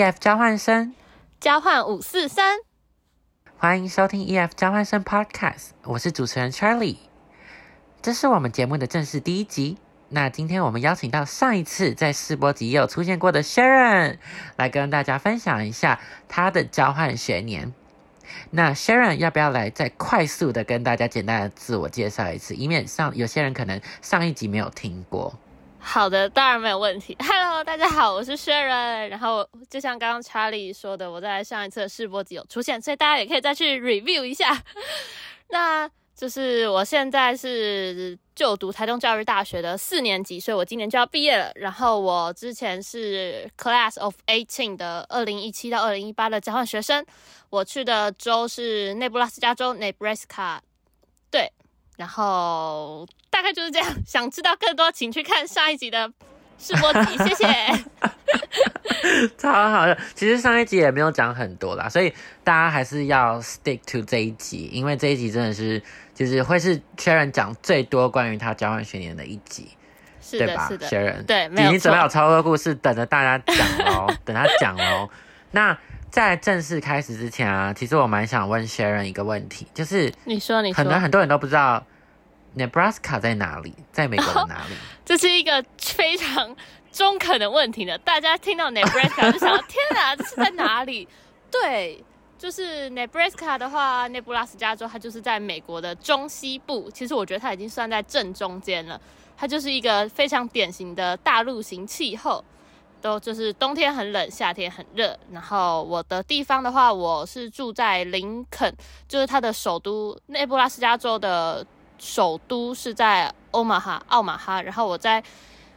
EF 交换生，交换五四三，欢迎收听 EF 交换生 Podcast，我是主持人 Charlie，这是我们节目的正式第一集。那今天我们邀请到上一次在试播集也有出现过的 Sharon 来跟大家分享一下他的交换学年。那 Sharon 要不要来再快速的跟大家简单的自我介绍一次，以免上有些人可能上一集没有听过。好的，当然没有问题。Hello，大家好，我是薛仁。然后就像刚刚查理说的，我在上一次的试播集有出现，所以大家也可以再去 review 一下。那就是我现在是就读台东教育大学的四年级，所以我今年就要毕业了。然后我之前是 Class of Eighteen 的二零一七到二零一八的交换学生，我去的州是内布拉斯加州 Nebraska，然后大概就是这样。想知道更多，请去看上一集的试播集，谢谢。超好的，其实上一集也没有讲很多啦，所以大家还是要 stick to 这一集，因为这一集真的是就是会是 Sharon 讲最多关于他交换学年的一集，对吧？Sharon，对，已经准备好超多故事等着大家讲喽，等他讲喽。那在正式开始之前啊，其实我蛮想问 Sharon 一个问题，就是你说你可能很多人都不知道 Nebraska 在哪里，在美国的哪里？这是一个非常。中肯的问题呢？大家听到 Nebraska 就想：天哪，这是在哪里？对，就是 Nebraska 的话，内布拉斯加州，它就是在美国的中西部。其实我觉得它已经算在正中间了。它就是一个非常典型的大陆型气候，都就是冬天很冷，夏天很热。然后我的地方的话，我是住在林肯，就是它的首都。内布拉斯加州的首都是在欧马哈，奥马哈。然后我在。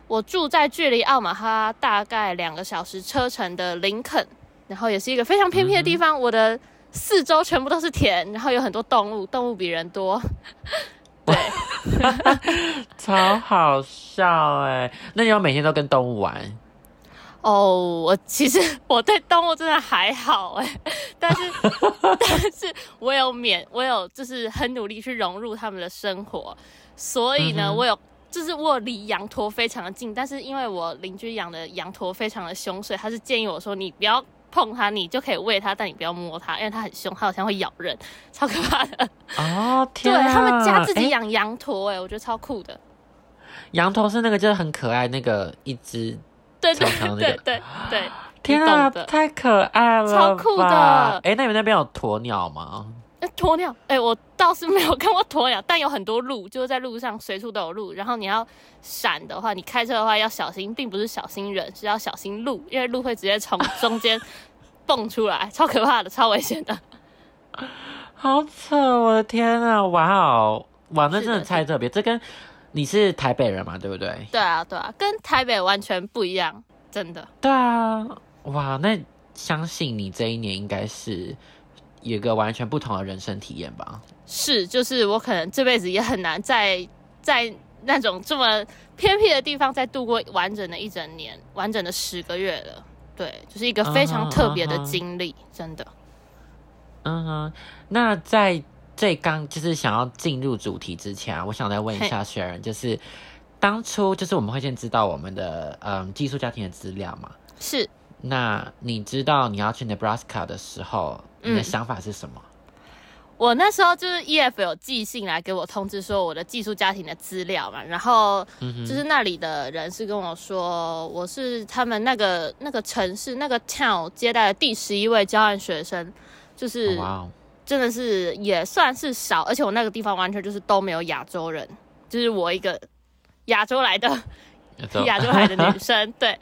我住在距离奥马哈大概两个小时车程的林肯，然后也是一个非常偏僻的地方。我的四周全部都是田，然后有很多动物，动物比人多。对，超好笑哎！那你要每天都跟动物玩？哦，我 其实我对动物真的还好哎，但是 但是我有免，我有就是很努力去融入他们的生活，所以呢，我有。就是我离羊驼非常的近，但是因为我邻居养的羊驼非常的凶，所以他是建议我说你不要碰它，你就可以喂它，但你不要摸它，因为它很凶，它好像会咬人，超可怕的。哦，天对他们家自己养羊驼，哎，我觉得超酷的。羊驼是那个就是很可爱那个一只，对对对对对，天啊，太可爱了，超酷的。哎，那你们那边有鸵鸟吗？鸵 鸟，哎，我倒是没有看过鸵鸟，但有很多路，就是在路上随处都有路。然后你要闪的话，你开车的话要小心，并不是小心人，是要小心路，因为路会直接从中间蹦出来，超可怕的，超危险的。好扯，我的天啊！哇哦，哇，那真的太特别。这跟你是台北人嘛，对不对？对啊，对啊，跟台北完全不一样，真的。对啊，哇，那相信你这一年应该是。有个完全不同的人生体验吧。是，就是我可能这辈子也很难在在那种这么偏僻的地方再度过完整的一整年，完整的十个月了。对，就是一个非常特别的经历，真的。嗯哼，那在这刚就是想要进入主题之前啊，我想再问一下雪人，就是当初就是我们会先知道我们的嗯寄宿家庭的资料嘛？是。那你知道你要去 Nebraska 的时候？你的想法是什么？我那时候就是 E F 有寄信来给我通知说我的寄宿家庭的资料嘛，然后就是那里的人是跟我说我是他们那个那个城市那个 town 接待的第十一位交换学生，就是真的是也算是少，而且我那个地方完全就是都没有亚洲人，就是我一个亚洲来的亚洲。来的女生，对，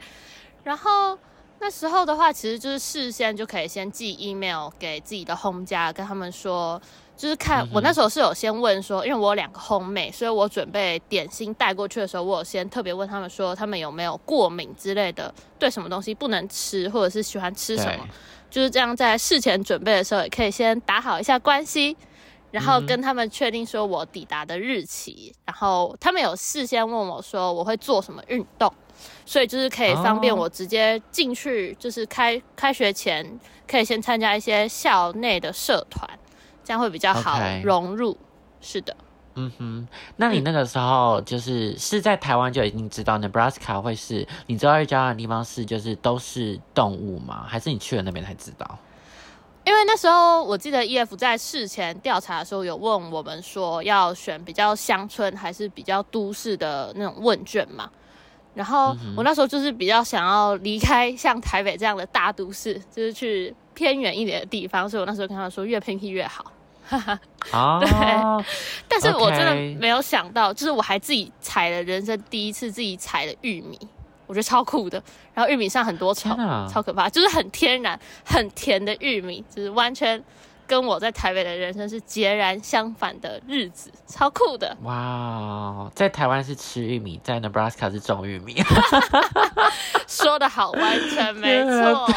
然后。那时候的话，其实就是事先就可以先寄 email 给自己的 home 家，跟他们说，就是看我那时候是有先问说，因为我有两个 home 妹，所以我准备点心带过去的时候，我有先特别问他们说，他们有没有过敏之类的，对什么东西不能吃，或者是喜欢吃什么，就是这样在事前准备的时候，也可以先打好一下关系，然后跟他们确定说我抵达的日期，然后他们有事先问我说我会做什么运动。所以就是可以方便我直接进去，就是开开学前可以先参加一些校内的社团，这样会比较好融入。是的，嗯哼，那你那个时候就是是在台湾就已经知道 Nebraska 会是你知道要交换的地方是就是都是动物吗？还是你去了那边才知道？因为那时候我记得 E.F 在事前调查的时候有问我们说要选比较乡村还是比较都市的那种问卷嘛，然后我那时候就是比较想要离开像台北这样的大都市，就是去偏远一点的地方，所以我那时候跟他说越偏僻越好。哦，对，但是我真的没有想到，就是我还自己采了人生第一次自己采的玉米。我觉得超酷的，然后玉米上很多虫，超可怕，就是很天然、很甜的玉米，就是完全。跟我在台北的人生是截然相反的日子，超酷的。哇，在台湾是吃玉米，在 Nebraska 是种玉米。说的好，完全没错，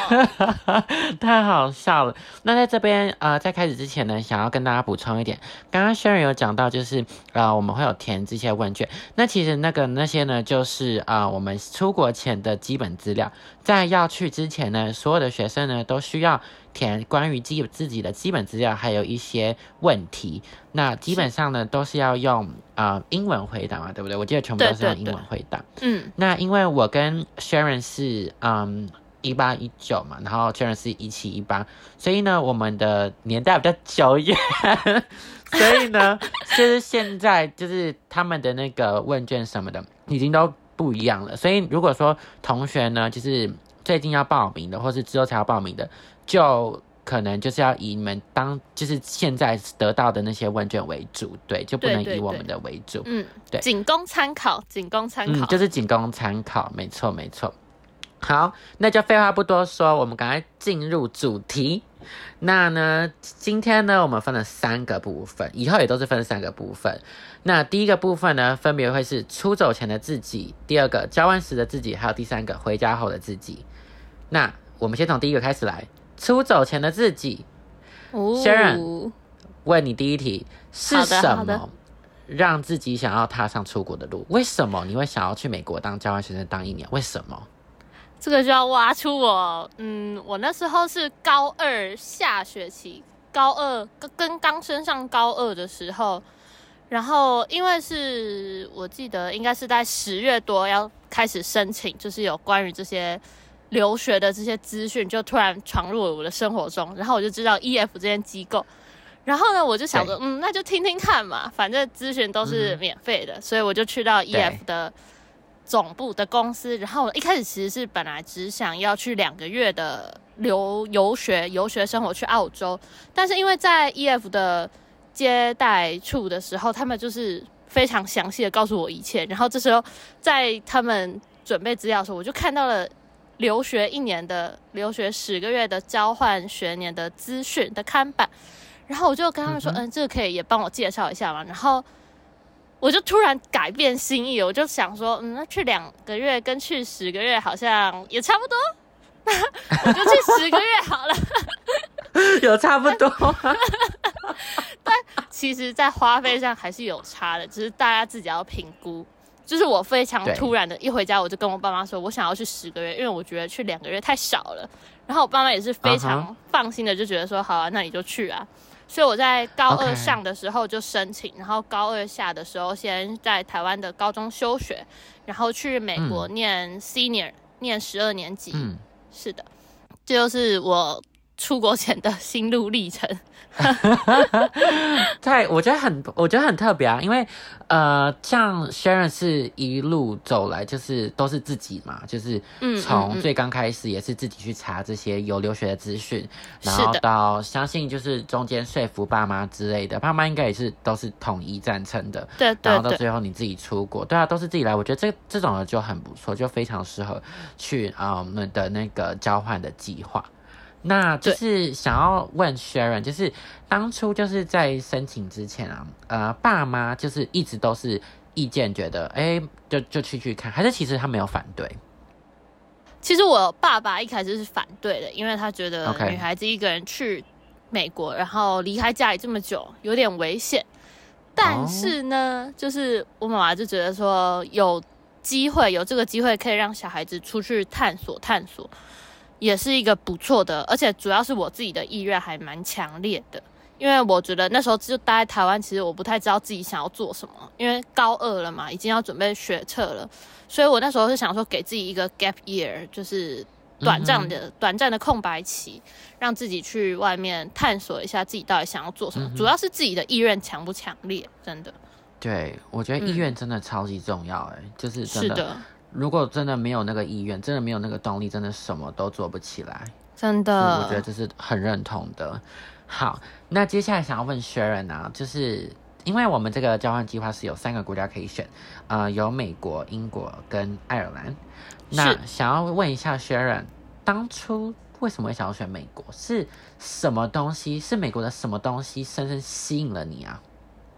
太好笑了。那在这边呃，在开始之前呢，想要跟大家补充一点，刚刚 Sharon 有讲到，就是呃，我们会有填这些问卷。那其实那个那些呢，就是啊，我们出国前的基本资料，在要去之前呢，所有的学生呢都需要。填关于基自己的基本资料，还有一些问题，那基本上呢都是要用啊英文回答嘛，对不对？我记得全部都是用英文回答。嗯，那因为我跟 Sharon 是嗯一八一九嘛，然后 Sharon 是一七一八，所以呢我们的年代比较久远，所以呢就是现在就是他们的那个问卷什么的已经都不一样了。所以如果说同学呢就是最近要报名的，或是之后才要报名的。就可能就是要以你们当就是现在得到的那些问卷为主，对，就不能以我们的为主，嗯，对，仅供参考，仅供参考，就是仅供参考，没错，没错。好，那就废话不多说，我们赶快进入主题。那呢，今天呢，我们分了三个部分，以后也都是分三个部分。那第一个部分呢，分别会是出走前的自己，第二个交换时的自己，还有第三个回家后的自己。那我们先从第一个开始来。出走前的自己，Sharon，问你第一题是什么让自己想要踏上出国的路？为什么你会想要去美国当交换学生当一年？为什么？这个就要挖出我，嗯，我那时候是高二下学期，高二跟刚升上高二的时候，然后因为是我记得应该是在十月多要开始申请，就是有关于这些。留学的这些资讯就突然闯入了我的生活中，然后我就知道 E F 这间机构，然后呢，我就想说，嗯，那就听听看嘛，反正咨询都是免费的，所以我就去到 E F 的总部的公司，然后一开始其实是本来只想要去两个月的留游学游学生活去澳洲，但是因为在 E F 的接待处的时候，他们就是非常详细的告诉我一切，然后这时候在他们准备资料的时候，我就看到了。留学一年的留学十个月的交换学年的资讯的看板，然后我就跟他们说，嗯，这个可以也帮我介绍一下嘛。然后我就突然改变心意，我就想说，嗯，那去两个月跟去十个月好像也差不多，我就去十个月好了。有差不多，但其实，在花费上还是有差的，只是大家自己要评估。就是我非常突然的一回家，我就跟我爸妈说，我想要去十个月，因为我觉得去两个月太少了。然后我爸妈也是非常放心的，就觉得说好啊，那你就去啊。所以我在高二上的时候就申请，然后高二下的时候先在台湾的高中休学，然后去美国念 senior，念十二年级。嗯，是的，这就是我出国前的心路历程。对，我觉得很，我觉得很特别啊，因为呃，像 Sharon 是一路走来，就是都是自己嘛，就是从最刚开始也是自己去查这些有留学的资讯，然后到相信就是中间说服爸妈之类的，爸妈应该也是都是统一赞成的，对对，然后到最后你自己出国，对啊，都是自己来，我觉得这这种的就很不错，就非常适合去啊我们的那个交换的计划。那就是想要问 Sharon，就是当初就是在申请之前啊，呃，爸妈就是一直都是意见觉得，哎，就就去去看，还是其实他没有反对？其实我爸爸一开始是反对的，因为他觉得女孩子一个人去美国，然后离开家里这么久，有点危险。但是呢，就是我妈妈就觉得说，有机会，有这个机会可以让小孩子出去探索探索。也是一个不错的，而且主要是我自己的意愿还蛮强烈的，因为我觉得那时候就待在台湾，其实我不太知道自己想要做什么，因为高二了嘛，已经要准备学测了，所以我那时候是想说给自己一个 gap year，就是短暂的、短暂的空白期，让自己去外面探索一下自己到底想要做什么，主要是自己的意愿强不强烈，真的。对，我觉得意愿真的超级重要，哎，就是真的，如果真的没有那个意愿，真的没有那个动力，真的什么都做不起来，真的。我觉得这是很认同的。好，那接下来想要问 Sharon 啊，就是因为我们这个交换计划是有三个国家可以选，呃，有美国、英国跟爱尔兰。那想要问一下 Sharon，当初为什么会想要选美国？是什么东西？是美国的什么东西深深吸引了你啊？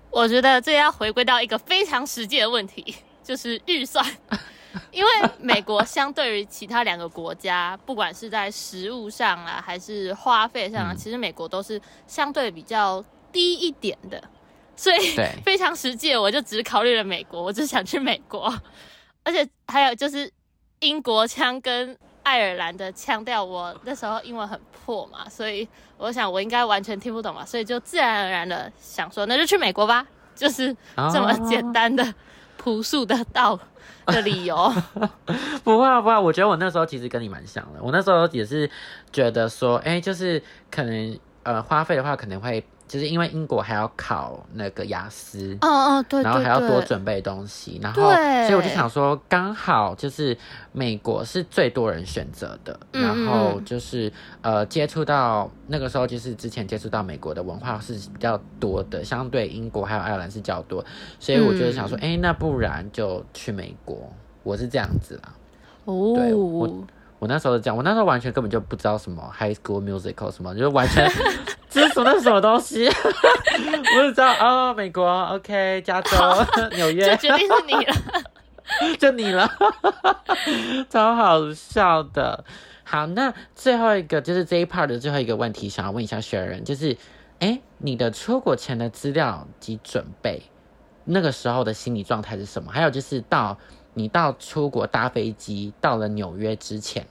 我觉得这要回归到一个非常实际的问题，就是预算。因为美国相对于其他两个国家，不管是在食物上啊，还是花费上啊，其实美国都是相对比较低一点的，所以 非常实际。我就只考虑了美国，我只想去美国，而且还有就是英国腔跟爱尔兰的腔调，我那时候英文很破嘛，所以我想我应该完全听不懂嘛，所以就自然而然的想说，那就去美国吧，就是这么简单的 朴素的道。的理由不会不会，我觉得我那时候其实跟你蛮像的。我那时候也是觉得说，哎，就是可能呃花费的话，可能会。就是因为英国还要考那个雅思，嗯嗯对，然后还要多准备东西，然后所以我就想说，刚好就是美国是最多人选择的，然后就是呃接触到那个时候就是之前接触到美国的文化是比较多的，相对英国还有爱尔兰是较多，所以我就想说，哎，那不然就去美国，我是这样子啦。哦，对我我那时候是这样，我那时候完全根本就不知道什么 High School Musical 什么，就完全。这是那是什么东西？我只知道哦，美国，OK，加州，纽约，就决定是你了，就你了，超好笑的。好，那最后一个就是这一 part 的最后一个问题，想要问一下雪人，就是，哎，你的出国前的资料及准备，那个时候的心理状态是什么？还有就是到你到出国搭飞机到了纽约之前，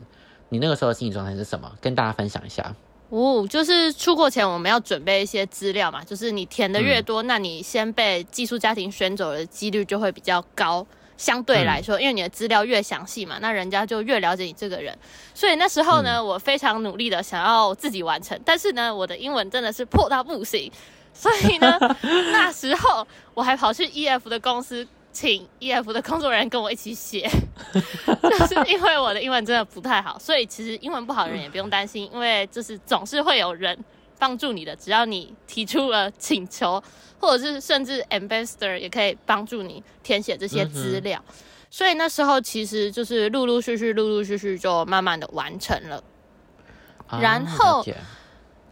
你那个时候的心理状态是什么？跟大家分享一下。哦，就是出国前我们要准备一些资料嘛，就是你填的越多，那你先被寄宿家庭选走的几率就会比较高，相对来说，因为你的资料越详细嘛，那人家就越了解你这个人。所以那时候呢，我非常努力的想要自己完成，但是呢，我的英文真的是破到不行，所以呢，那时候我还跑去 EF 的公司。请 EF 的工作人员跟我一起写，就是因为我的英文真的不太好，所以其实英文不好的人也不用担心，因为就是总是会有人帮助你的，只要你提出了请求，或者是甚至 ambassador 也可以帮助你填写这些资料。所以那时候其实就是陆陆续续、陆陆续续就慢慢的完成了。然后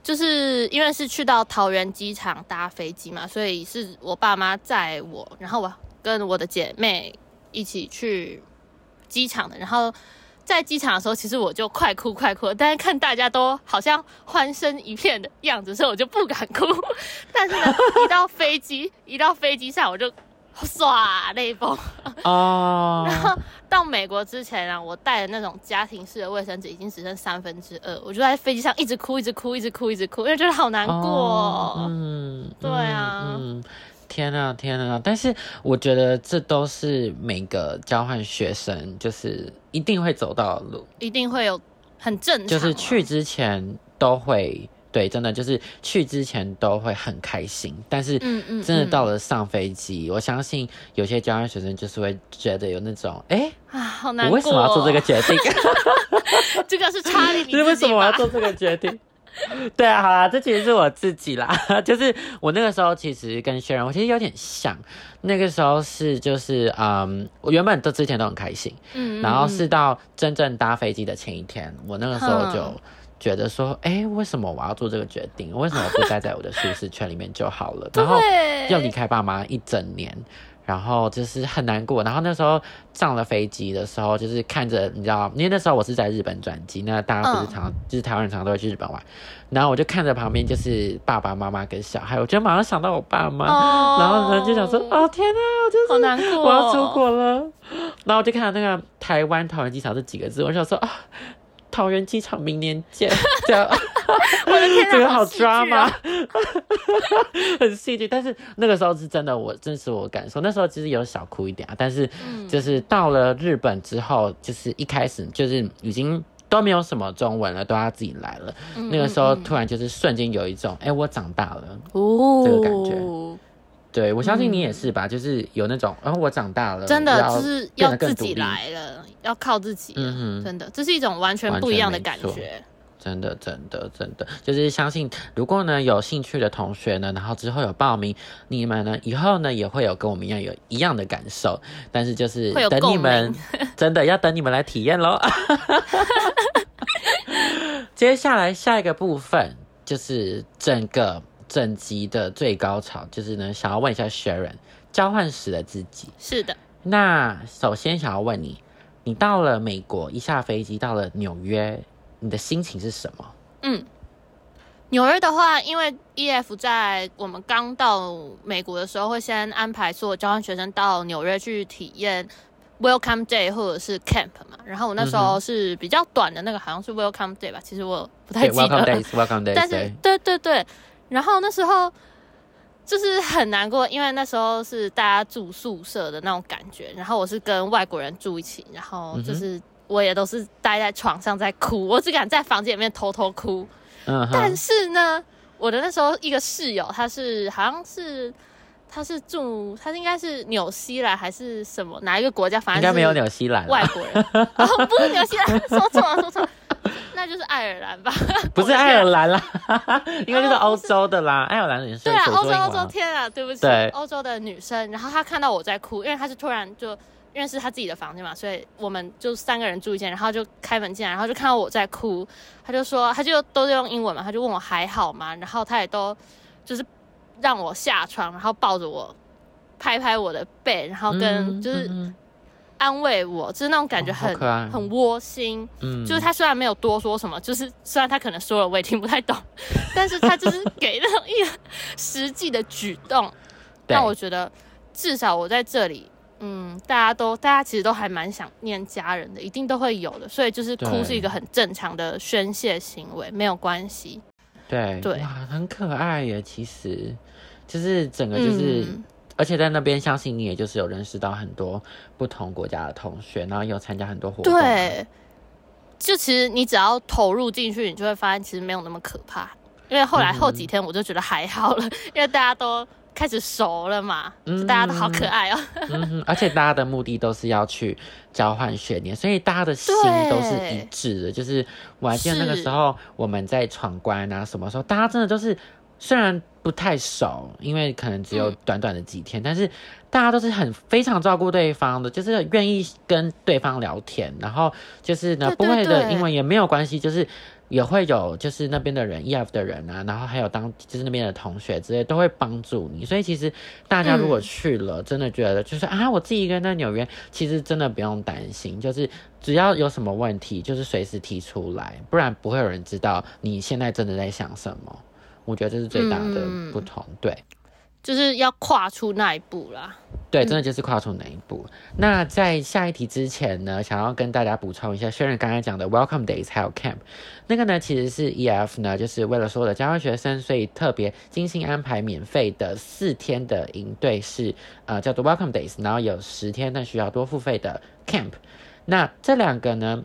就是因为是去到桃园机场搭飞机嘛，所以是我爸妈载我，然后我。跟我的姐妹一起去机场的，然后在机场的时候，其实我就快哭快哭，但是看大家都好像欢声一片的样子，所以我就不敢哭。但是呢，一到飞机，一到飞机上，我就唰泪崩。哦。然后到美国之前啊，我带的那种家庭式的卫生纸已经只剩三分之二，我就在飞机上一直哭，一直哭，一直哭，一直哭，因为觉得好难过。嗯，对啊。天呐，天呐！但是我觉得这都是每个交换学生就是一定会走到的路，一定会有很正常，就是去之前都会对，真的就是去之前都会很开心。但是，嗯嗯，真的到了上飞机，我相信有些交换学生就是会觉得有那种，哎啊，好难过，我为什么要做这个决定？这个是查理，你 为什么我要做这个决定？对啊，好啦，这其实是我自己啦，就是我那个时候其实跟轩然，我其实有点像，那个时候是就是嗯，我原本都之前都很开心，嗯，然后是到真正搭飞机的前一天，我那个时候就觉得说，哎，为什么我要做这个决定？为什么不待在我的舒适圈里面就好了？然后要离开爸妈一整年。然后就是很难过，然后那时候上了飞机的时候，就是看着你知道，因为那时候我是在日本转机，那大家不是常就是台湾人常都会去日本玩，然后我就看着旁边就是爸爸妈妈跟小孩，我就马上想到我爸妈，然后呢就想说，哦天哪，就是好难过，我要出国了，然后我就看到那个台湾桃园机场这几个字，我想说啊，桃园机场明年见，这样。我的天哪，这个好抓吗哦？很戏剧，但是那个时候是真的，我真实我感受，那时候其实有小哭一点啊，但是嗯就是到了日本之后，就是一开始就是已经都没有什么中文了，都要自己来了。嗯那个时候突然就是瞬间有一种，哎、我长大了。哦，这个感觉对，我相信你也是吧，就是有那种，然哦，我长大了，嗯真的就是要自己来了，要靠自己了。嗯真的，这是一种完全不一样的感觉。真的，真的，真的，就是相信，如果呢有兴趣的同学呢，然后之后有报名，你们呢以后呢也会有跟我们一样有一样的感受，但是就是等你们真的要等你们来体验喽。接下来下一个部分就是整个整集的最高潮，就是呢想要问一下 Sharon 交换时的自己。是的，那首先想要问你，你到了美国，一下飞机到了纽约，你的心情是什么？嗯。纽约的话，因为 EF 在我们刚到美国的时候，会先安排所有交换学生到纽约去体验 Welcome Day 或者是 Camp 嘛。然后我那时候是比较短的那个，好像是 Welcome Day 吧，其实我不太记得，Welcome。Days，Welcome Days，但是对对对对，然后那时候就是很难过，因为那时候是大家住宿舍的那种感觉，然后我是跟外国人住一起，然后就是我也都是待在床上在哭，我只敢在房间里面偷偷哭。嗯但，是呢，我的那时候一个室友，他是好像是。他是住，他应该是纽西兰还是什么哪一个国家？反正应该没有纽西兰，外国人，哦，不是纽西兰，说错了，说错了，那就是爱尔兰吧？不是爱尔兰啦，应该就是欧洲的啦。爱尔兰人是对啊，欧洲欧洲，天啊，对不起对，欧洲的女生，然后她看到我在哭，因为她是突然就因为是他自己的房间嘛，所以我们就三个人住一间，然后就开门进来，然后就看到我在哭，他就说，他就都是用英文嘛，他就问我还好吗？然后他也都就是让我下床，然后抱着我。拍拍我的背，然后跟嗯就是嗯安慰我，就是那种感觉很、很窝心。嗯就是他虽然没有多说什么，就是虽然他可能说了我也听不太懂，但是他就是给那种一个实际的举动，对让我觉得至少我在这里，嗯，大家都大家其实都还蛮想念家人的，一定都会有的，所以就是哭是一个很正常的宣泄行为，没有关系。对对哇，很可爱耶。其实就是整个就是，嗯而且在那边，相信你也就是有认识到很多不同国家的同学，然后也有参加很多活动。，啊对，就其实你只要投入进去，你就会发现其实没有那么可怕。因为后来后几天我就觉得还好了，因为大家都开始熟了嘛，嗯大家都好可爱哦。嗯，而且大家的目的都是要去交换学年，所以大家的心都是一致的。就是我还记得那个是时候我们在闯关啊，什么时候大家真的都是虽然不太熟，因为可能只有嗯短短的几天，但是大家都是很非常照顾对方的，就是愿意跟对方聊天，然后就是呢对不会的英文也没有关系，就是。也会有就是那边的人，EF 的人啊，然后还有当就是那边的同学之类都会帮助你，所以其实大家如果嗯去了，真的觉得就是啊，我自己一个人在纽约，其实真的不用担心，就是只要有什么问题，就是随时提出来，不然不会有人知道你现在真的在想什么。我觉得这是最大的嗯。不同，对就是要跨出那一步啦。对，真的就是跨出那一步。那在下一题之前呢，想要跟大家补充一下，轩然刚才讲的 Welcome Days 还有 Camp，那个呢其实是 EF 呢，就是为了所有的交换学生，所以特别精心安排免费的四天的营队是呃叫做 Welcome Days，然后有十天但需要多付费的 Camp。那这两个呢，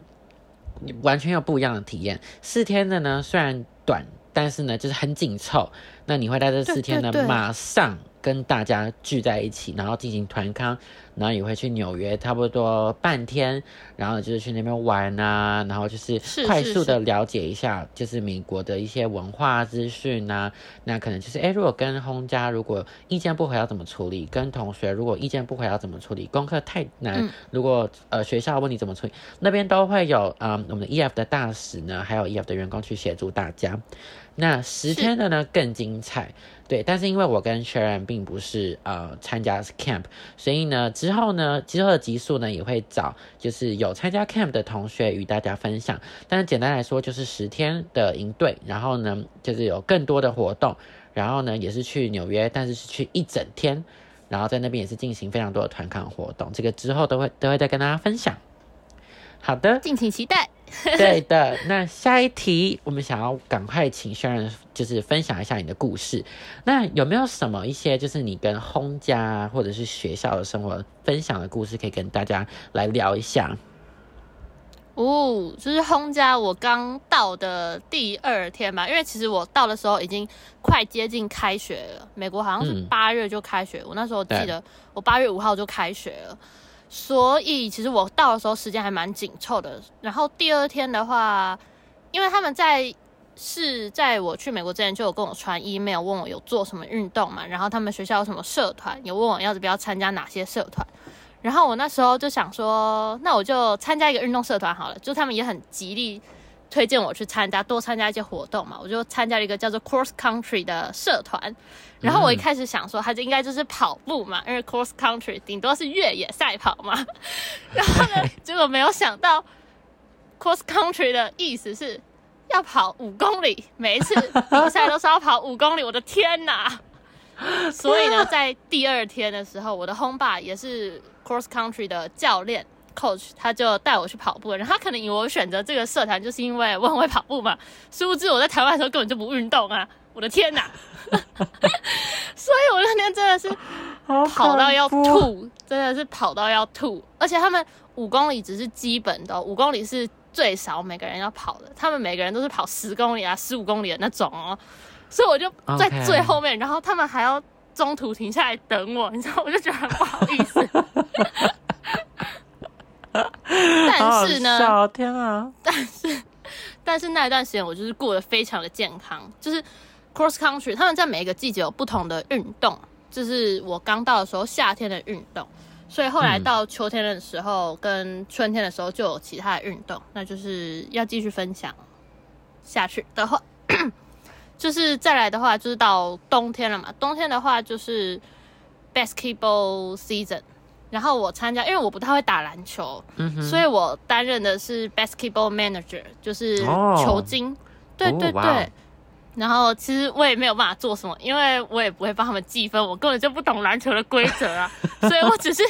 完全有不一样的体验。四天的呢虽然短，但是呢就是很紧凑。那你会在这四天呢对对对马上跟大家聚在一起，然后进行团康，然后也会去纽约差不多半天，然后就是去那边玩啊，然后就是快速的了解一下，就是美国的一些文化资讯啊。那可能就是，哎，如果跟轰家如果意见不合要怎么处理？跟同学如果意见不合要怎么处理？功课太难，嗯如果呃学校问你怎么处理？那边都会有嗯我们的 EF 的大使呢，还有 EF 的员工去协助大家。那十天的呢更精彩，对，但是因为我跟 Sharon 并不是呃参加 camp，所以呢之后呢之后的集数呢也会找就是有参加 camp 的同学与大家分享。但是简单来说就是十天的营队，然后呢就是有更多的活动，然后呢也是去纽约，但是是去一整天，然后在那边也是进行非常多的团康活动，这个之后都会都会再跟大家分享。好的，敬请期待。对的，那下一题，我们想要赶快请 Sharon 就是分享一下你的故事。那有没有什么一些就是你跟轰家或者是学校的生活分享的故事，可以跟大家来聊一下？哦，就是轰家，我刚到的第二天吧，因为其实我到的时候已经快接近开学了。美国好像是八月就开学，我那时候记得我八月五号就开学了，所以其实我到的时候时间还蛮紧凑的。然后第二天的话，因为他们在是在我去美国之前就有跟我传 email 问我有做什么运动嘛，然后他们学校有什么社团，有问我要不要参加哪些社团。然后我那时候就想说，那我就参加一个运动社团好了。就他们也很极力推荐我去参加，多参加一些活动嘛。我就参加了一个叫做 Cross Country 的社团。然后我一开始想说，它就应该就是跑步嘛，因为 Cross Country 顶多是越野赛跑嘛。然后呢，结果没有想到 Cross Country 的意思是要跑五公里，每一次比赛都是要跑五公里。我的天哪！所以呢，在第二天的时候，我的 home 爸也是。Cross Country 的教练 Coach，他就带我去跑步，然后他可能以为我选择这个社团就是因为我很会跑步嘛，殊不知我在台湾的时候根本就不运动啊！我的天哪！所以我那天真的是跑到要吐，真的是跑到要吐，而且他们五公里只是基本的，五公里是最少每个人要跑的，他们每个人都是跑十公里啊、十五公里的那种哦，所以我就在最后面，然后他们还要。中途停下来等我，你知道，我就觉得很不好意思。但是呢，天啊！但是，但是那一段时间我就是过得非常的健康。就是 cross country，他们在每一个季节有不同的运动。就是我刚到的时候，夏天的运动，所以后来到秋天的时候跟春天的时候就有其他的运动。那就是要继续分享下去的话。就是再来的话，就是到冬天了嘛。冬天的话就是 basketball season，然后我参加，因为我不太会打篮球，所以我担任的是 basketball manager，就是球精。对对对。然后其实我也没有办法做什么，因为我也不会帮他们计分，我根本就不懂篮球的规则啊。所以我只是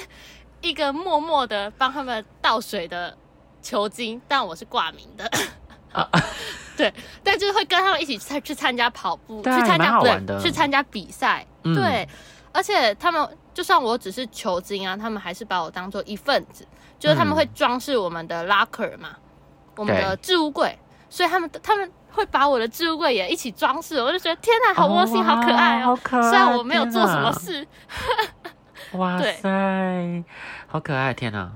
一个默默的帮他们倒水的球精，但我是挂名的。对，但就是会跟他们一起去去参加跑步，去参加对，去参加比赛。对，而且他们就算我只是球精啊，他们还是把我当做一份子，就是他们会装饰我们的 locker 嘛，我们的置物柜，所以他们他们会把我的置物柜也一起装饰，我就觉得天哪，好窝心，好可爱哦！虽然我没有做什么事，哇塞，好可爱，天哪！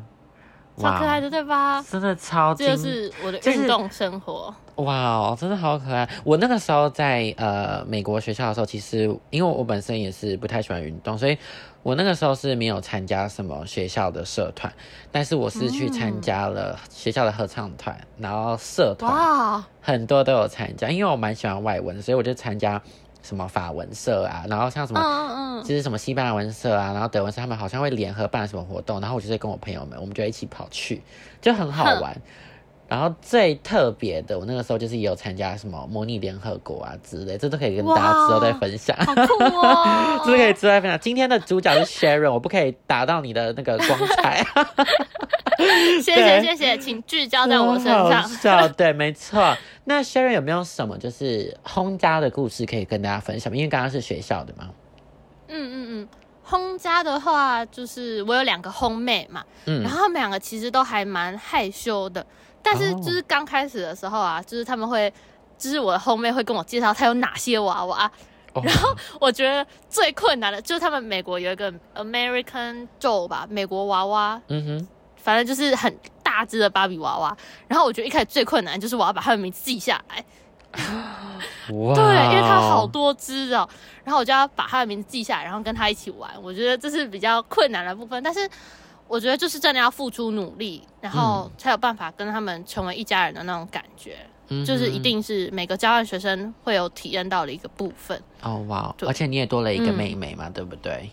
超可爱的，对吧？真的超，这就是我的运动生活。哇哦，真的好可爱！我那个时候在呃美国学校的时候，其实因为我本身也是不太喜欢运动，所以我那个时候是没有参加什么学校的社团，但是我是去参加了学校的合唱团，然后社团很多都有参加，因为我蛮喜欢外文，所以我就参加。什么法文社啊，然后像什么，就是什么西班牙文社啊，然后德文社，他们好像会联合办什么活动，然后我就跟我朋友们，我们就一起跑去，就很好玩。然后最特别的，我那个时候就是也有参加什么模拟联合国啊之类，这都可以跟大家之后再分享。好酷哦！这可以之后再分享。今天的主角是 Sharon，我不可以打到你的那个光彩。谢谢谢谢，请聚焦在我身上。对，没错。那 Sharon 有没有什么就是轰家的故事可以跟大家分享？因为刚刚是学校的嘛。嗯嗯嗯，轰家的话，就是我有两个轰妹嘛，嗯，然后他们两个其实都还蛮害羞的。但是就是刚开始的时候啊，就是他们会，就是我的后妹会跟我介绍他有哪些娃娃，然后我觉得最困难的就是他们美国有一个 American Doll 吧，美国娃娃，嗯哼，反正就是很大只的芭比娃娃。然后我觉得一开始最困难就是我要把他的名字记下来，哇，对，因为他好多只哦，然后我就要把他的名字记下来，然后跟他一起玩。我觉得这是比较困难的部分，但是。我觉得就是真的要付出努力，然后才有办法跟他们成为一家人的那种感觉，就是一定是每个交换学生会有体验到的一个部分。哦哇，而且你也多了一个妹妹嘛，对不对？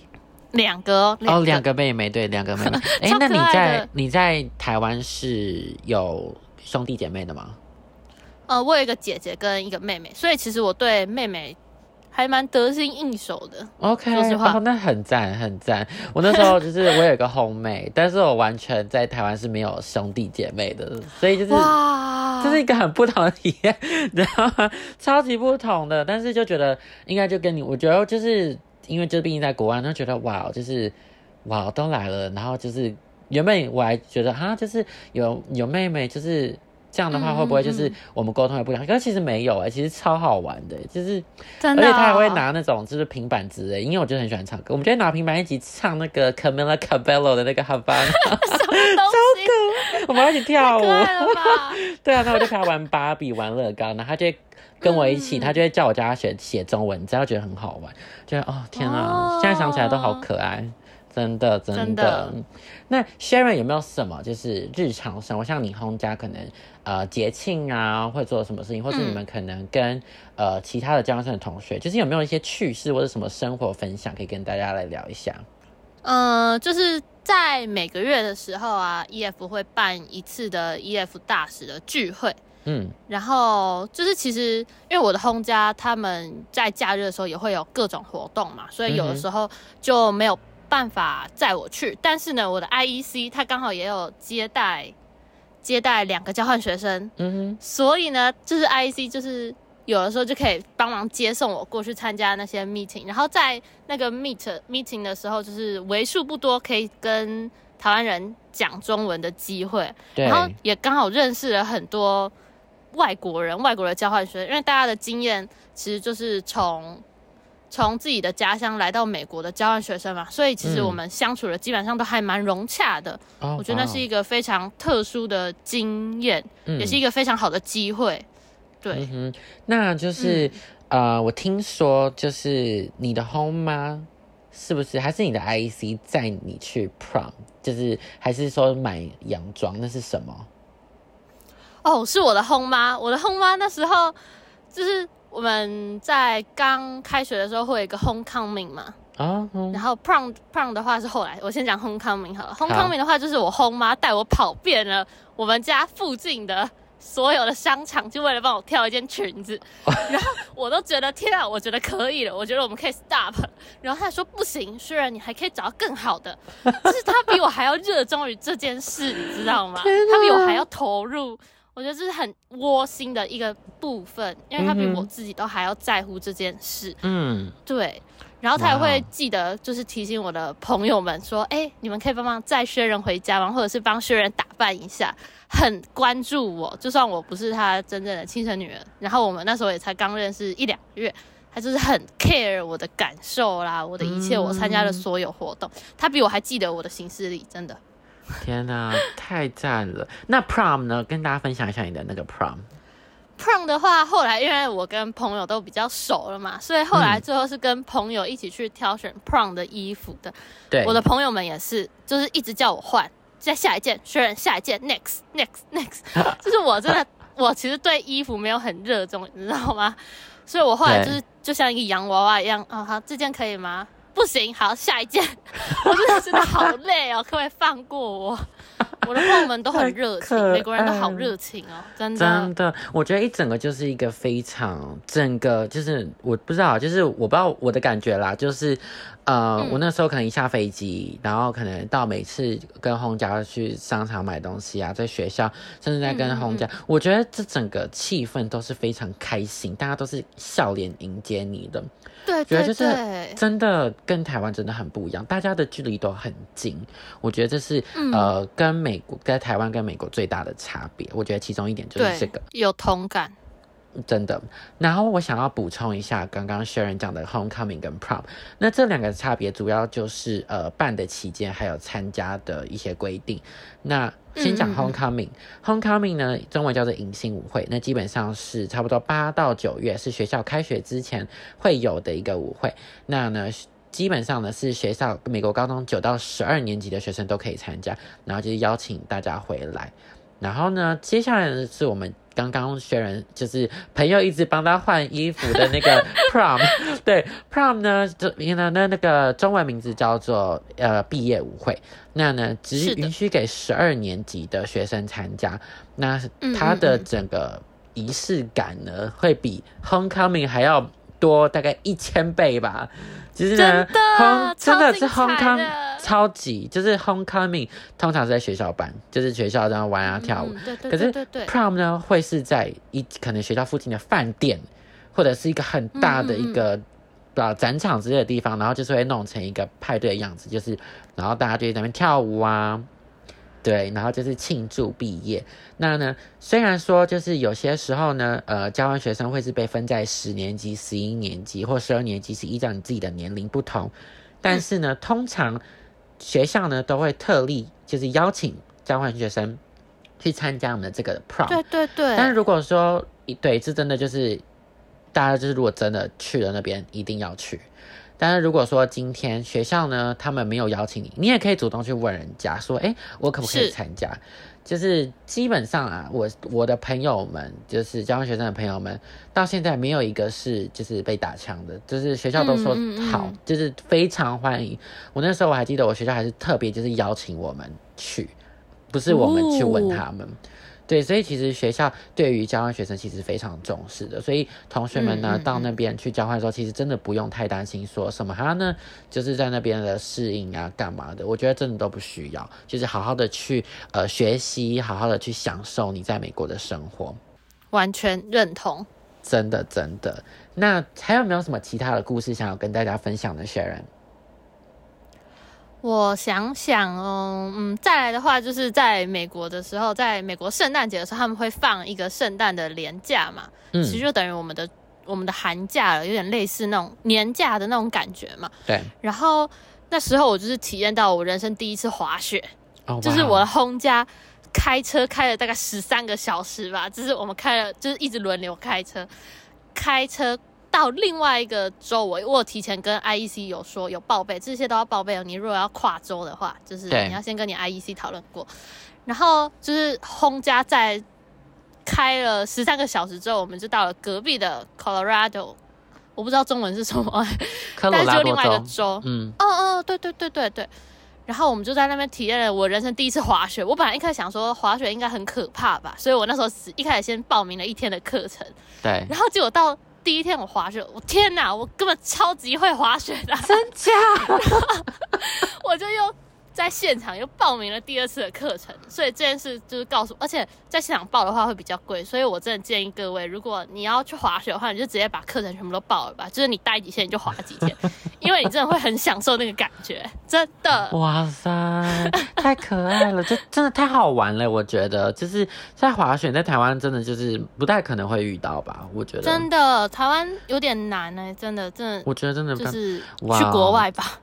两个哦，两个妹妹，对，两个妹妹。哎，那你在你在台湾是有兄弟姐妹的吗？呃，我有一个姐姐跟一个妹妹，所以其实我对妹妹。还蛮得心应手的，OK，说实话，那很赞，很赞。我那时候就是我有一个红妹，但是我完全在台湾是没有兄弟姐妹的，所以就是哇，这是一个很不同的体验，然后超级不同的，但是就觉得应该就跟你，我觉得就是因为就毕竟在国外，就觉得哇，就是哇都来了，然后就是原本我还觉得哈，就是有有妹妹，就是这样的话会不会就是我们沟通也不良？可是其实没有哎，其实超好玩的，就是真的，而且他还会拿那种就是平板之类，因为我就很喜欢唱歌，我们就拿平板一起唱那个 Camila Cabello 的那个 Havana，什么东西？我们一起跳舞，吧？对啊，那我就陪他玩芭比、玩乐高，然后他就跟我一起，他就会叫我教他写写中文，只要觉得很好玩，觉得哦天啊，现在想起来都好可爱。真的，真的。那 Sharon 有没有什么就是日常生活，像你 home 家可能呃节庆啊会做什么事情，或是你们可能跟呃其他的交换生的同学，就是有没有一些趣事或者什么生活分享，可以跟大家来聊一下？嗯，就是在每个月的时候啊，EF 会办一次的 EF 大使的聚会。嗯，然后就是其实因为我的 home 家他们在假日的时候也会有各种活动嘛，所以有的时候就没有。办法载我去，但是呢，我的 IEC 他刚好也有接待接待两个交换学生，嗯哼，所以呢，就是 IEC 就是有的时候就可以帮忙接送我过去参加那些 meeting，然后在那个 meet meeting 的时候，就是为数不多可以跟台湾人讲中文的机会，然后也刚好认识了很多外国人，外国的交换学生，因为大家的经验其实就是从。从自己的家乡来到美国的交换学生嘛，所以其实我们相处的基本上都还蛮融洽的。我觉得那是一个非常特殊的经验，也是一个非常好的机会。对，那就是呃，我听说就是你的 home 吗？是不是？还是你的 IEC 载你去 prom？就是还是说买洋装？那是什么？哦，是我的 home 吗？我的 home 吗？那时候就是。我们在刚开学的时候会有一个 homecoming 嘛，啊，然后 prom prom 的话是后来，我先讲 homecoming 好了。homecoming 的话就是我 home 妈带我跑遍了我们家附近的所有的商场，就为了帮我挑一件裙子。然后我都觉得天啊，我觉得可以了，我觉得我们可以 stop。然后他说不行，虽然你还可以找到更好的，就是他比我还要热衷于这件事，你知道吗？他比我还要投入。我觉得这是很窝心的一个部分，因为他比我自己都还要在乎这件事。嗯，对。然后他也会记得，就是提醒我的朋友们说：“哎，你们可以帮忙载薛仁回家吗？或者是帮薛仁打扮一下。”很关注我，就算我不是他真正的亲生女儿。然后我们那时候也才刚认识一两个月，他就是很 care 我的感受啦，我的一切，我参加的所有活动，他比我还记得我的行事历，真的。天哪，太赞了！那 prom 呢？跟大家分享一下你的那个 prom。prom 的话，后来因为我跟朋友都比较熟了嘛，所以后来最后是跟朋友一起去挑选 prom 的衣服的。对，我的朋友们也是，就是一直叫我换，再下一件，确认下一件，next，next，next。就是我真的，我其实对衣服没有很热衷，你知道吗？所以我后来就是就像一个洋娃娃一样，啊，好，这件可以吗？不行，好，下一件。我真的真的好累哦，可不可以放过我？我的朋友们都很热情，美国人都好热情哦，真的。真的，我觉得一整个就是一个非常整个，就是我不知道，就是我不知道我的感觉啦，就是呃，我那时候可能一下飞机，然后可能到每次跟红家去商场买东西啊，在学校，甚至在跟红家，我觉得这整个气氛都是非常开心，大家都是笑脸迎接你的。对，觉得就是真的跟台湾真的很不一样，大家的距离都很近。我觉得这是呃跟美国、跟台湾跟美国最大的差别。我觉得其中一点就是这个有同感，真的。然后我想要补充一下刚刚 Sharon 讲的 homecoming 跟 prom，那这两个差别主要就是呃办的期间还有参加的一些规定。那先讲 homecoming，homecoming 呢，中文叫做迎新舞会。那基本上是差不多八到九月，是学校开学之前会有的一个舞会。那呢，基本上呢是学校美国高中九到十二年级的学生都可以参加，然后就是邀请大家回来。然后呢，接下来呢是我们刚刚学人，就是朋友一直帮他换衣服的那个 prom。对，prom 呢，这那那那个中文名字叫做呃毕业舞会。那呢，只允许给十二年级的学生参加。那他的整个仪式感呢，会比 homecoming 还要多大概一千倍吧。真的，真的是 homecoming。超级就是 homecoming 通常是在学校办，就是学校这样玩啊跳舞。对对可是，prom 呢会是在一可能学校附近的饭店，或者是一个很大的一个啊展场之类的地方，然后就是会弄成一个派对的样子，就是然后大家就在那边跳舞啊。对，然后就是庆祝毕业。那呢，虽然说就是有些时候呢，呃，交换学生会是被分在十年级、十一年级或十二年级，是依照你自己的年龄不同。但是呢，通常学校呢都会特例就是邀请交换学生去参加我们的这个 prom。对对对，但是如果说对，这真的就是大家就是如果真的去了那边，一定要去。但是如果说今天学校呢，他们没有邀请你，你也可以主动去问人家说，哎，我可不可以参加？就是基本上啊，我我的朋友们，就是交换学生的朋友们，到现在没有一个是就是被打枪的，就是学校都说嗯嗯嗯好，就是非常欢迎。我那时候我还记得，我学校还是特别就是邀请我们去，不是我们去问哦他们。对，所以其实学校对于交换学生其实非常重视的，所以同学们呢、嗯嗯到那边去交换的时候，其实真的不用太担心说什么哈呢，就是在那边的适应啊干嘛的，我觉得真的都不需要，就是好好的去呃学习，好好的去享受你在美国的生活，完全认同。真的真的。那还有没有什么其他的故事想要跟大家分享的，Sharon？我想想哦，嗯，再来的话，就是在美国的时候，在美国圣诞节的时候，他们会放一个圣诞的年假嘛，嗯。其实就等于我们的我们的寒假了，有点类似那种年假的那种感觉嘛。对，然后那时候我就是体验到我人生第一次滑雪，就是我的轰家开车开了大概十三个小时吧，就是我们开了，就是一直轮流开车，开车到另外一个州，我我有提前跟 IEC 有说有报备，这些都要报备哦。你如果要跨州的话，就是你要先跟你 IEC 讨论过，然后就是轰家在开了十三个小时之后，我们就到了隔壁的 Colorado。我不知道中文是什么，但是就另外一个州，州，嗯，哦哦，对对对对对。然后我们就在那边体验了我人生第一次滑雪。我本来一开始想说滑雪应该很可怕吧，所以我那时候只一开始先报名了一天的课程，对，然后结果到第一天我滑雪，我天哪，我根本超级会滑雪的，真假？我就又在现场又报名了第二次的课程，所以这件事就是告诉，而且在现场报的话会比较贵，所以我真的建议各位，如果你要去滑雪的话，你就直接把课程全部都报了吧，就是你待几天你就滑几天，因为你真的会很享受那个感觉，真的。哇塞，太可爱了，这真的太好玩了。我觉得就是在滑雪，在台湾真的就是不太可能会遇到吧？我觉得真的，台湾有点难呢、真的，真的我觉得真的就是去国外吧。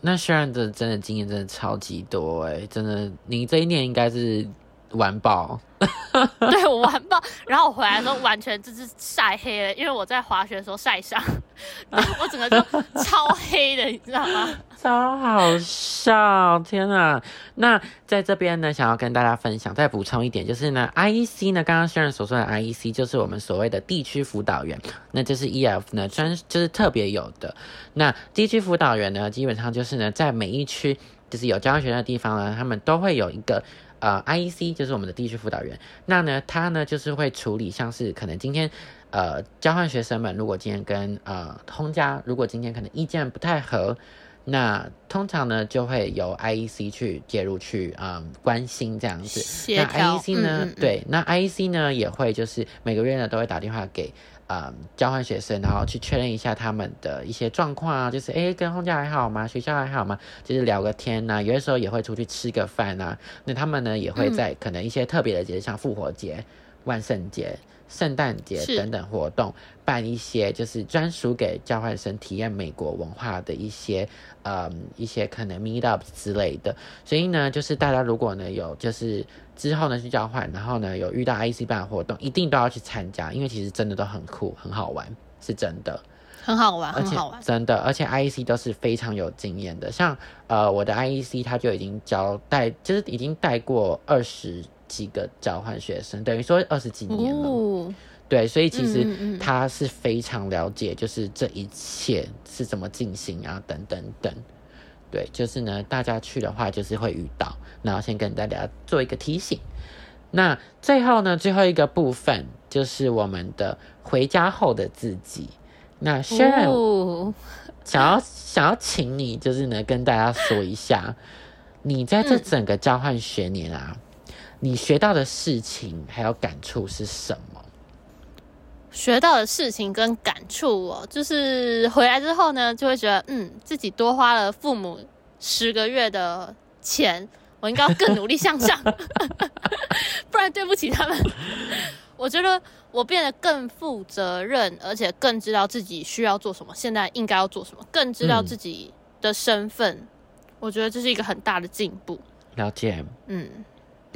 那 Sharon 的真的经验真的超级多哎，真的，你这一年应该是玩爆。对我完爆，然后我回来的时候完全就是晒黑了，因为我在滑雪的时候晒伤，我整个就超黑的，你知道吗？超好笑！天啊！那在这边呢，想要跟大家分享，再补充一点，就是呢，IEC 呢，刚刚 Sharon 所说的 IEC 就是我们所谓的地区辅导员，那就是 EF 呢专就是特别有的。那地区辅导员呢，基本上就是呢，在每一区就是有交换学生的地方呢，他们都会有一个。呃，IEC 就是我们的地区辅导员，那呢，他呢就是会处理像是可能今天呃交换学生们如果今天跟呃通家如果今天可能意见不太合，那通常呢就会由 IEC 去介入去嗯关心这样子。那 IEC 呢，嗯嗯嗯对，那 IEC 呢也会就是每个月呢都会打电话给嗯交换学生，然后去确认一下他们的一些状况啊，就是诶跟放假还好吗？学校还好吗？就是聊个天呐、有的时候也会出去吃个饭啊。那他们呢也会嗯在可能一些特别的节日，像复活节、万圣节、圣诞节等等活动，办一些就是专属给交换生体验美国文化的一些嗯一些可能 meet up 之类的。所以呢，就是大家如果呢有就是之后呢去交换，然后呢有遇到 IEC 办的活动，一定都要去参加，因为其实真的都很酷，很好玩，是真的。很好玩，而且很好玩。真的，而且 IEC 都是非常有经验的，像呃我的 IEC 他就已经教带，就是已经带过二十几个交换学生，等于说二十几年了。哦，对，所以其实他是非常了解，就是这一切是怎么进行啊，等等等。对，就是呢，大家去的话就是会遇到，然后先跟大家做一个提醒。那最后呢，最后一个部分就是我们的回家后的自己。那 Sharon，、哦想要想要请你，就是呢，跟大家说一下，你在这整个交换学年啊，你学到的事情还有感触是什么？学到的事情跟感触哦，就是回来之后呢，就会觉得，嗯，自己多花了父母十个月的钱，我应该要更努力向上，不然对不起他们。我觉得我变得更负责任，而且更知道自己需要做什么，现在应该要做什么，更知道自己的身份。我觉得这是一个很大的进步。了解，嗯，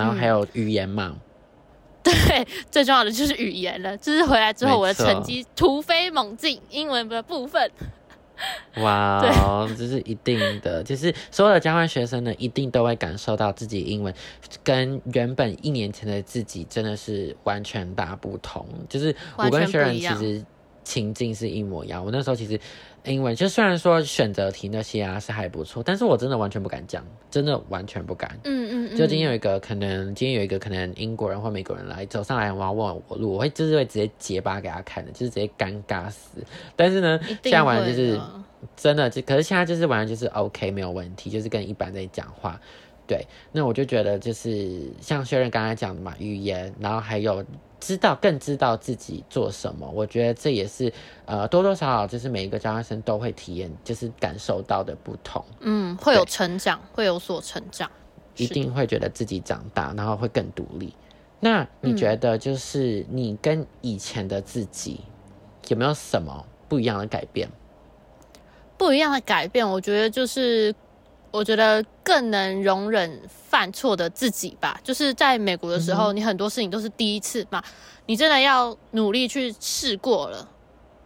然后还有语言嘛。对，最重要的就是语言了。就是回来之后，我的成绩突飞猛进，英文的部分。哇，这是一定的。就是所有的交换学生呢，一定都会感受到自己英文跟原本一年前的自己真的是完全大不同。就是我跟学人其实情境是一模一样。我那时候其实。英文就虽然说选择题那些啊是还不错，但是我真的完全不敢讲，真的完全不敢。嗯嗯。就今天有一个可能，今天有一个可能英国人或美国人来走上来，我要问我路，我会就是会直接结巴给他看的，就是直接尴尬死。但是呢，现在完就是真的，就可是现在就是完全就是 OK 没有问题，就是跟一般在讲话。对，那我就觉得就是像薛仁刚才讲的嘛，语言，然后还有。知道更知道自己做什么，我觉得这也是呃多多少少就是每一个交换生都会体验，就是感受到的不同。嗯，会有成长，会有所成长，一定会觉得自己长大，然后会更独立。那你觉得就是你跟以前的自己有没有什么不一样的改变？不一样的改变，我觉得就是。我觉得更能容忍犯错的自己吧。就是在美国的时候，你很多事情都是第一次嘛，你真的要努力去试过了，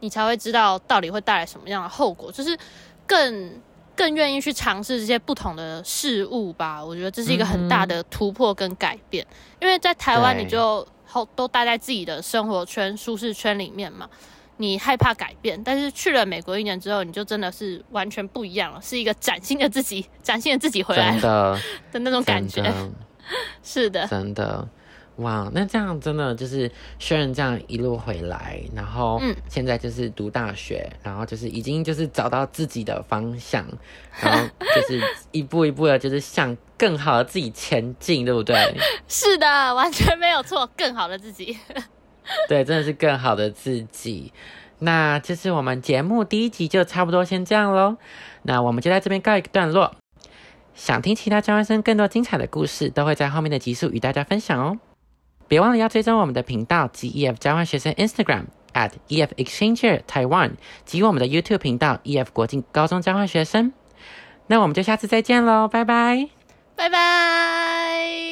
你才会知道到底会带来什么样的后果。就是更更愿意去尝试这些不同的事物吧。我觉得这是一个很大的突破跟改变。因为在台湾，你就后都待在自己的生活圈、舒适圈里面嘛。你害怕改变，但是去了美国一年之后，你就真的是完全不一样了，是一个崭新的自己，崭新的自己回来的 的那种感觉。是的，真的，哇，那这样真的就是虽然这样一路回来，然后现在就是读大学，然后就是已经就是找到自己的方向，然后就是一步一步的，就是向更好的自己前进，对不对？是的，完全没有错，更好的自己。对，真的是更好的自己。那这是我们节目第一集就差不多先这样喽。那我们就在这边告一个段落。想听其他交换生更多精彩的故事，都会在后面的集数与大家分享哦。别忘了要追踪我们的频道及 EF 交换学生 Instagram at EF Exchanger Taiwan 及我们的 YouTube 频道 EF 国际高中交换学生。那我们就下次再见喽，拜拜，拜拜。